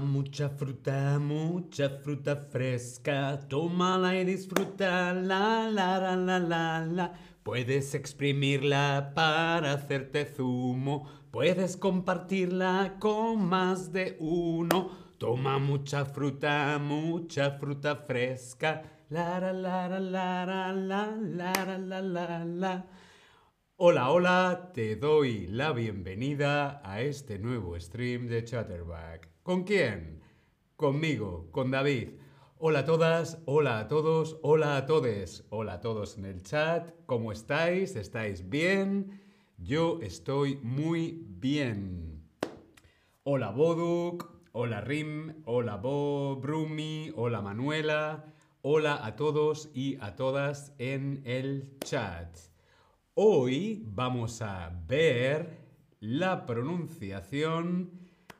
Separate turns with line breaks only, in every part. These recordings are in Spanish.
Mucha fruta, mucha fruta fresca, tómala y disfruta, la la la la la. Puedes exprimirla para hacerte zumo, puedes compartirla con más de uno. Toma mucha fruta, mucha fruta fresca, la la la la la la la la la la. Hola, hola, te doy la bienvenida a este nuevo stream de Chatterback. ¿Con quién? Conmigo, con David. Hola a todas, hola a todos, hola a todes. Hola a todos en el chat. ¿Cómo estáis? ¿Estáis bien? Yo estoy muy bien. Hola Boduk, hola Rim, hola Bo, Brumi, hola Manuela. Hola a todos y a todas en el chat. Hoy vamos a ver la pronunciación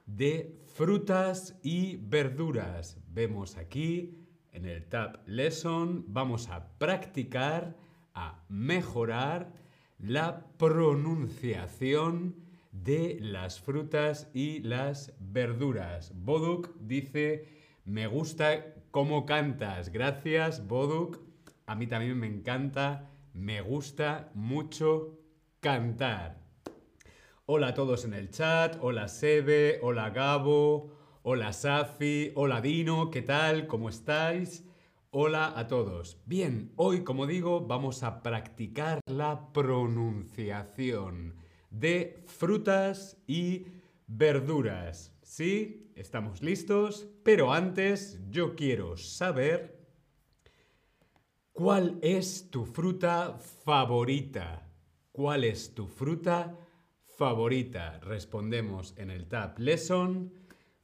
de frutas y verduras. Vemos aquí en el Tab Lesson, vamos a practicar, a mejorar la pronunciación de las frutas y las verduras. Boduk dice, me gusta cómo cantas. Gracias, Boduk. A mí también me encanta, me gusta mucho cantar. Hola a todos en el chat, hola Sebe, hola Gabo, hola Safi, hola Dino, ¿qué tal? ¿Cómo estáis? Hola a todos. Bien, hoy como digo vamos a practicar la pronunciación de frutas y verduras. ¿Sí? ¿Estamos listos? Pero antes yo quiero saber cuál es tu fruta favorita. ¿Cuál es tu fruta favorita? Respondemos en el tab Lesson.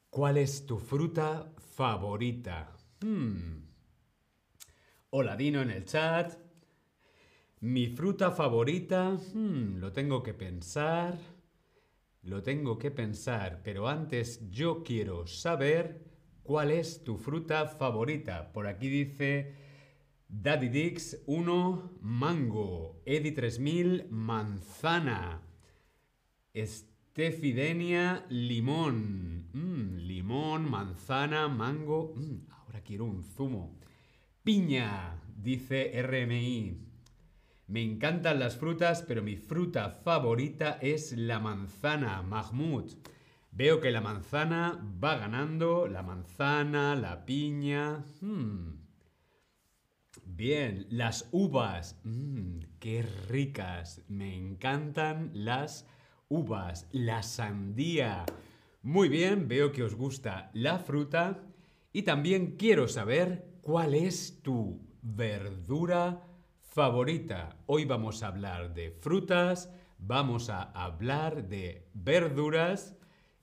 ¿Cuál es tu fruta favorita? Hmm. Hola Dino en el chat. Mi fruta favorita, hmm, lo tengo que pensar. Lo tengo que pensar, pero antes yo quiero saber cuál es tu fruta favorita. Por aquí dice Daddy Dix 1 mango, Edi 3000 manzana. Estefidenia limón. Mm, limón, manzana, mango. Mm, ahora quiero un zumo. Piña, dice RMI. Me encantan las frutas, pero mi fruta favorita es la manzana, Mahmoud. Veo que la manzana va ganando, la manzana, la piña. Mm. Bien, las uvas. qué ricas. Me encantan las uvas, la sandía. Muy bien, veo que os gusta la fruta y también quiero saber cuál es tu verdura favorita. Hoy vamos a hablar de frutas, vamos a hablar de verduras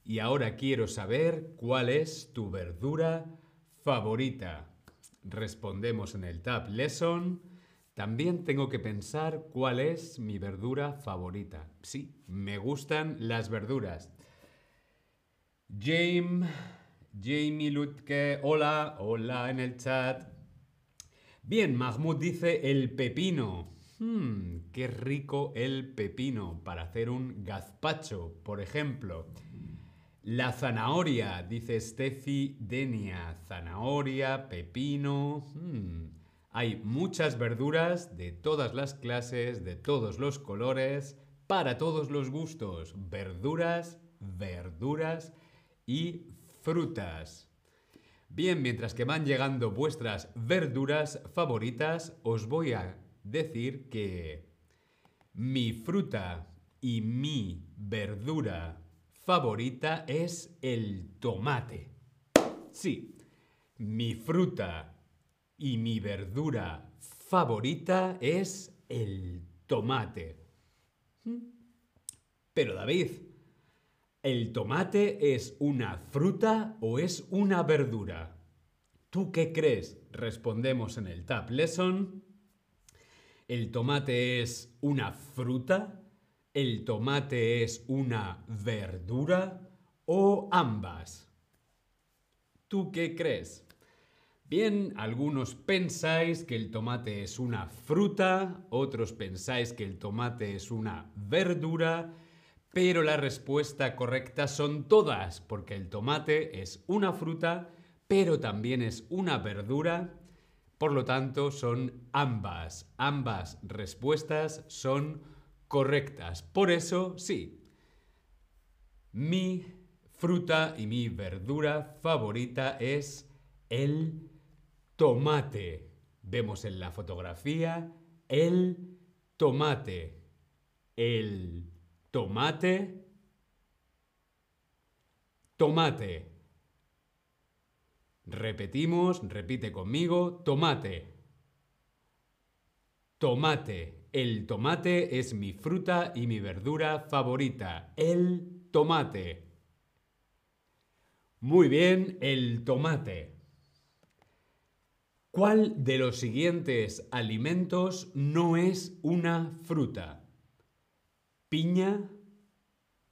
y ahora quiero saber cuál es tu verdura favorita. Respondemos en el Tab Lesson. También tengo que pensar cuál es mi verdura favorita. Sí, me gustan las verduras. James, Jamie Lutke, hola, hola en el chat. Bien, Mahmoud dice el pepino. Hmm, qué rico el pepino para hacer un gazpacho, por ejemplo. La zanahoria, dice Steffi Denia. Zanahoria, pepino. Hmm. Hay muchas verduras de todas las clases, de todos los colores, para todos los gustos. Verduras, verduras y frutas. Bien, mientras que van llegando vuestras verduras favoritas, os voy a decir que mi fruta y mi verdura favorita es el tomate. Sí, mi fruta y mi verdura favorita es el tomate. Pero David, ¿el tomate es una fruta o es una verdura? ¿Tú qué crees? Respondemos en el Tab Lesson. ¿El tomate es una fruta? ¿El tomate es una verdura? ¿O ambas? ¿Tú qué crees? Bien, algunos pensáis que el tomate es una fruta, otros pensáis que el tomate es una verdura, Pero la respuesta correcta son todas, porque el tomate es una fruta, pero también es una verdura. Por lo tanto, son ambas. Ambas respuestas son correctas. Por eso, sí. Mi fruta y mi verdura favorita es el tomate. Vemos en la fotografía el tomate. El tomate. Tomate. Repetimos, repite conmigo, tomate. Tomate. El tomate es mi fruta y mi verdura favorita. El tomate. Muy bien, el tomate. ¿Cuál de los siguientes alimentos no es una fruta? Piña,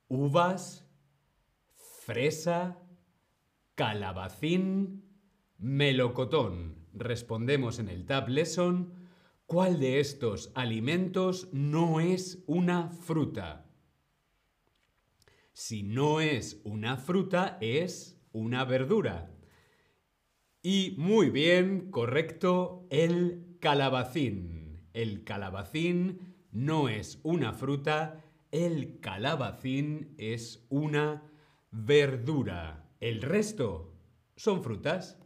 uvas, fresa, calabacín, melocotón. Respondemos en el Tab Lesson. ¿Cuál de estos alimentos no es una fruta? Si no es una fruta, es una verdura. Y muy bien, correcto, el calabacín. El calabacín no es una fruta, el calabacín es una verdura. El resto son frutas.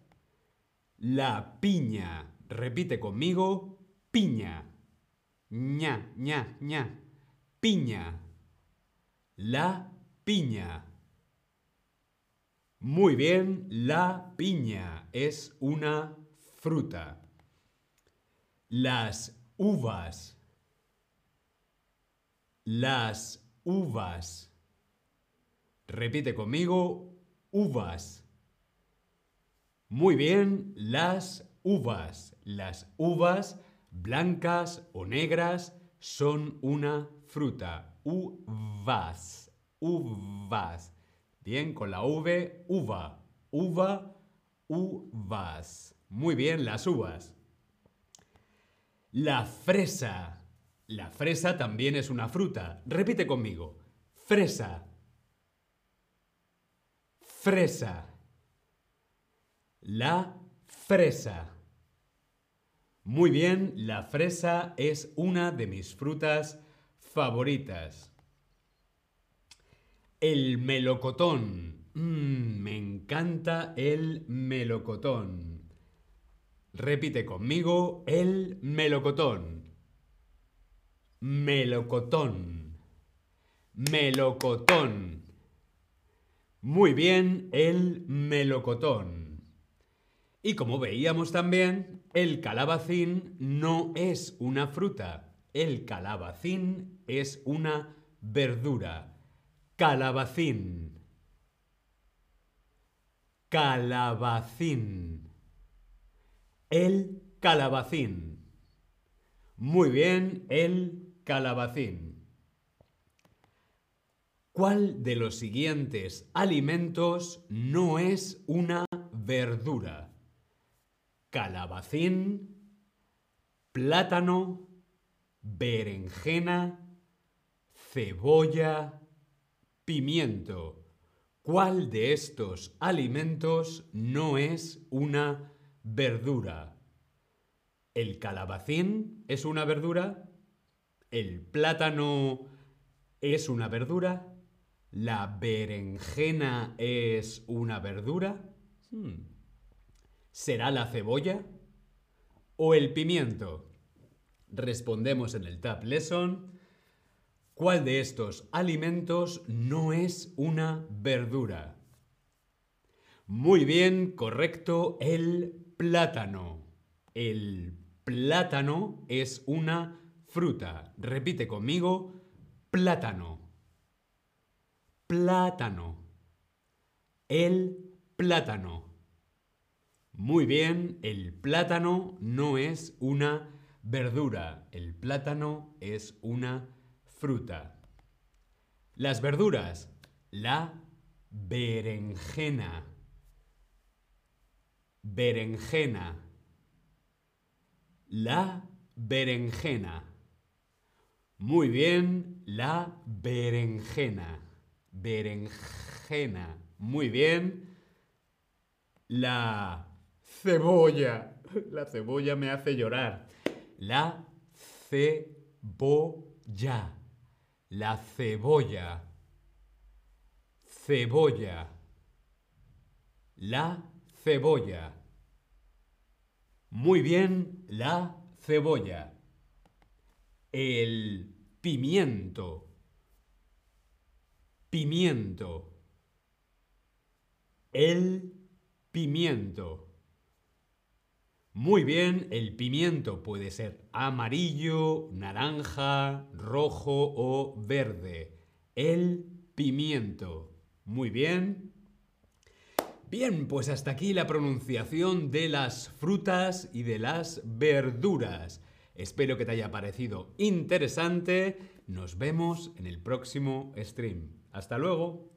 La piña. Repite conmigo, piña. ña, ña, ña. Piña. La piña. Muy bien, la piña es una fruta. Las uvas. Las uvas. Repite conmigo, uvas. Muy bien, las uvas. Las uvas blancas o negras son una fruta. Uvas. Uvas. Bien, con la V, uva. Uva, uvas. Muy bien, las uvas. La fresa. La fresa también es una fruta. Repite conmigo. Fresa. Fresa. La fresa. Muy bien, la fresa es una de mis frutas favoritas. El melocotón. Mm, me encanta el melocotón. Repite conmigo el melocotón. Melocotón. Melocotón. Muy bien, el melocotón. Y como veíamos también, el calabacín no es una fruta. El calabacín es una verdura. Calabacín. Calabacín. El calabacín. Muy bien, el calabacín. ¿Cuál de los siguientes alimentos no es una verdura? Calabacín, plátano, berenjena, cebolla, pimiento. ¿Cuál de estos alimentos no es una verdura? ¿El calabacín es una verdura? ¿El plátano es una verdura? ¿La berenjena es una verdura? Hmm. ¿Será la cebolla? ¿O el pimiento? Respondemos en el Tab Lesson. ¿Cuál de estos alimentos no es una verdura? Muy bien, correcto, el plátano. El plátano es una fruta. Repite conmigo, plátano. Plátano. El plátano. Muy bien, el plátano no es una verdura. El plátano es una fruta. Las verduras. La berenjena. Berenjena. La berenjena. Muy bien, la berenjena. Berenjena. Muy bien. La cebolla. La cebolla me hace llorar. La cebolla. La cebolla. Cebolla. La cebolla. Muy bien, la cebolla. El pimiento. Pimiento. El pimiento. Muy bien, el pimiento puede ser amarillo, naranja, rojo o verde. El pimiento. Muy bien. Bien, pues hasta aquí la pronunciación de las frutas y de las verduras. Espero que te haya parecido interesante. Nos vemos en el próximo stream. Hasta luego.